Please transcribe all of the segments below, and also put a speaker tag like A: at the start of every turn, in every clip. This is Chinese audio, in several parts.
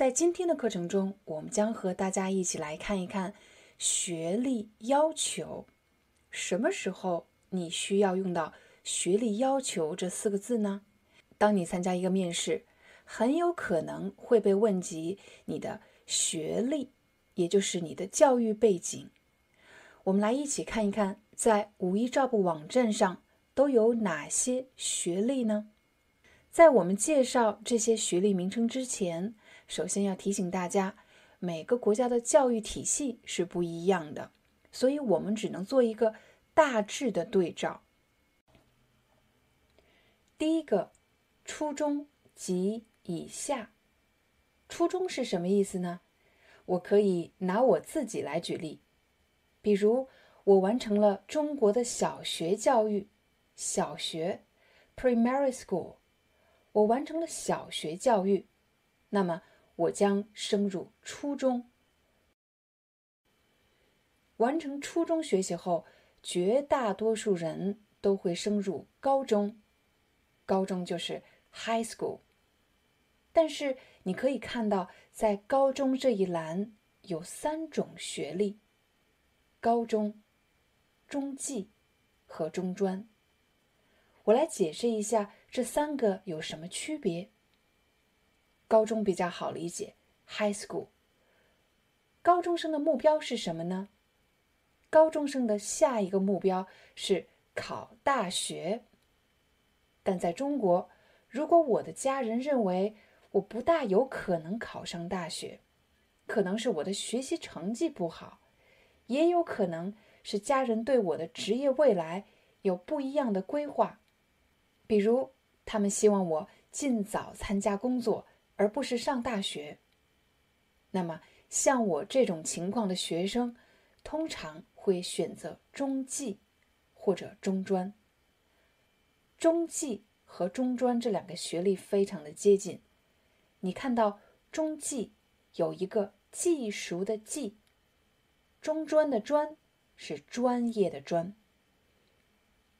A: 在今天的课程中，我们将和大家一起来看一看学历要求。什么时候你需要用到“学历要求”这四个字呢？当你参加一个面试，很有可能会被问及你的学历，也就是你的教育背景。我们来一起看一看，在五一招部网站上都有哪些学历呢？在我们介绍这些学历名称之前，首先要提醒大家，每个国家的教育体系是不一样的，所以我们只能做一个大致的对照。第一个，初中及以下。初中是什么意思呢？我可以拿我自己来举例，比如我完成了中国的小学教育，小学 （primary school），我完成了小学教育，那么。我将升入初中。完成初中学习后，绝大多数人都会升入高中，高中就是 high school。但是你可以看到，在高中这一栏有三种学历：高中、中技和中专。我来解释一下这三个有什么区别。高中比较好理解，high school。高中生的目标是什么呢？高中生的下一个目标是考大学。但在中国，如果我的家人认为我不大有可能考上大学，可能是我的学习成绩不好，也有可能是家人对我的职业未来有不一样的规划，比如他们希望我尽早参加工作。而不是上大学。那么，像我这种情况的学生，通常会选择中技或者中专。中技和中专这两个学历非常的接近。你看到中技有一个技术的技，中专的专是专业的专。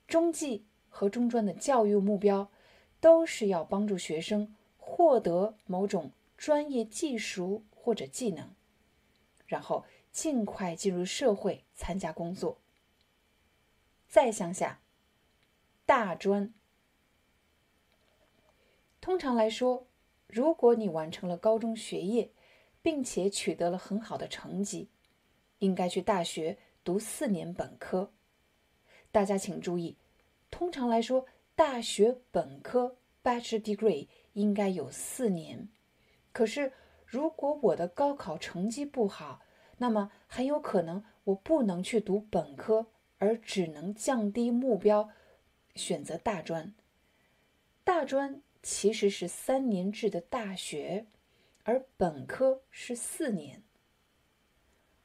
A: 中技和中专的教育目标都是要帮助学生。获得某种专业技术或者技能，然后尽快进入社会参加工作。再向下，大专。通常来说，如果你完成了高中学业，并且取得了很好的成绩，应该去大学读四年本科。大家请注意，通常来说，大学本科 （Bachelor Degree）。应该有四年，可是如果我的高考成绩不好，那么很有可能我不能去读本科，而只能降低目标，选择大专。大专其实是三年制的大学，而本科是四年。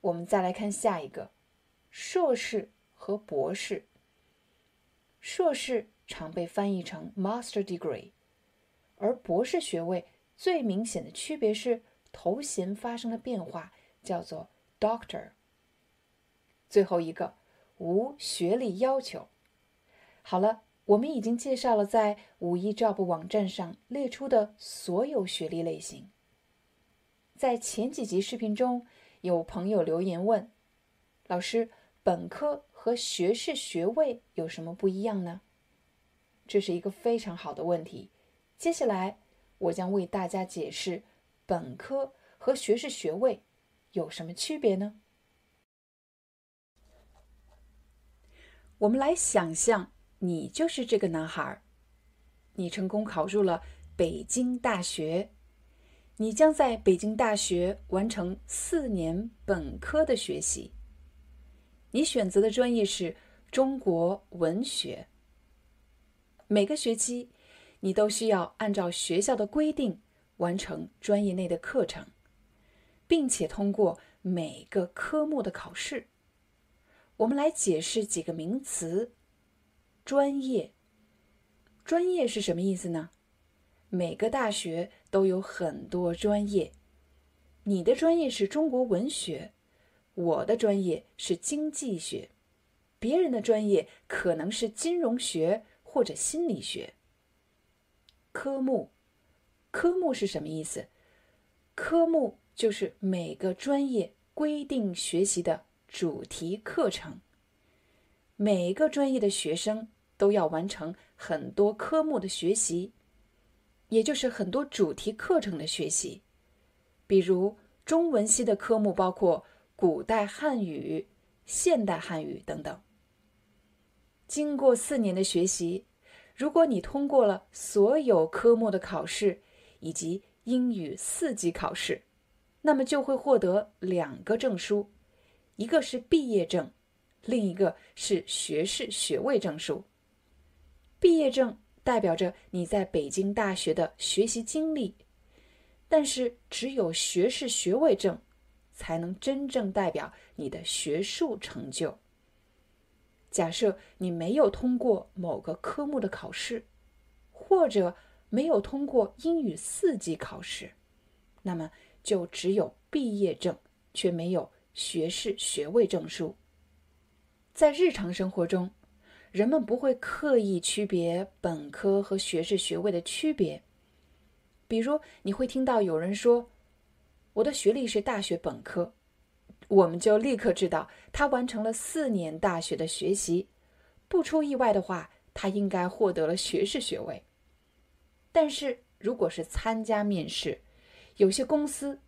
A: 我们再来看下一个，硕士和博士。硕士常被翻译成 master degree。而博士学位最明显的区别是头衔发生了变化，叫做 Doctor。最后一个无学历要求。好了，我们已经介绍了在五一 Job 网站上列出的所有学历类型。在前几集视频中，有朋友留言问：“老师，本科和学士学位有什么不一样呢？”这是一个非常好的问题。接下来，我将为大家解释本科和学士学位有什么区别呢？我们来想象，你就是这个男孩儿，你成功考入了北京大学，你将在北京大学完成四年本科的学习。你选择的专业是中国文学，每个学期。你都需要按照学校的规定完成专业内的课程，并且通过每个科目的考试。我们来解释几个名词：专业。专业是什么意思呢？每个大学都有很多专业。你的专业是中国文学，我的专业是经济学，别人的专业可能是金融学或者心理学。科目，科目是什么意思？科目就是每个专业规定学习的主题课程。每个专业的学生都要完成很多科目的学习，也就是很多主题课程的学习。比如中文系的科目包括古代汉语、现代汉语等等。经过四年的学习。如果你通过了所有科目的考试以及英语四级考试，那么就会获得两个证书，一个是毕业证，另一个是学士学位证书。毕业证代表着你在北京大学的学习经历，但是只有学士学位证才能真正代表你的学术成就。假设你没有通过某个科目的考试，或者没有通过英语四级考试，那么就只有毕业证，却没有学士学位证书。在日常生活中，人们不会刻意区别本科和学士学位的区别。比如，你会听到有人说：“我的学历是大学本科。”我们就立刻知道他完成了四年大学的学习，不出意外的话，他应该获得了学士学位。但是，如果是参加面试，有些公司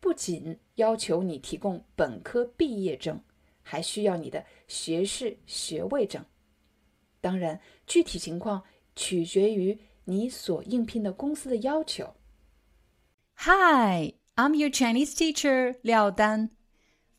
A: 不仅要求你提供本科毕业证，还需要你的学士学位证。当然，具体情况取决于你所应聘的公司的要求。
B: Hi, I'm your Chinese teacher, Liao Dan.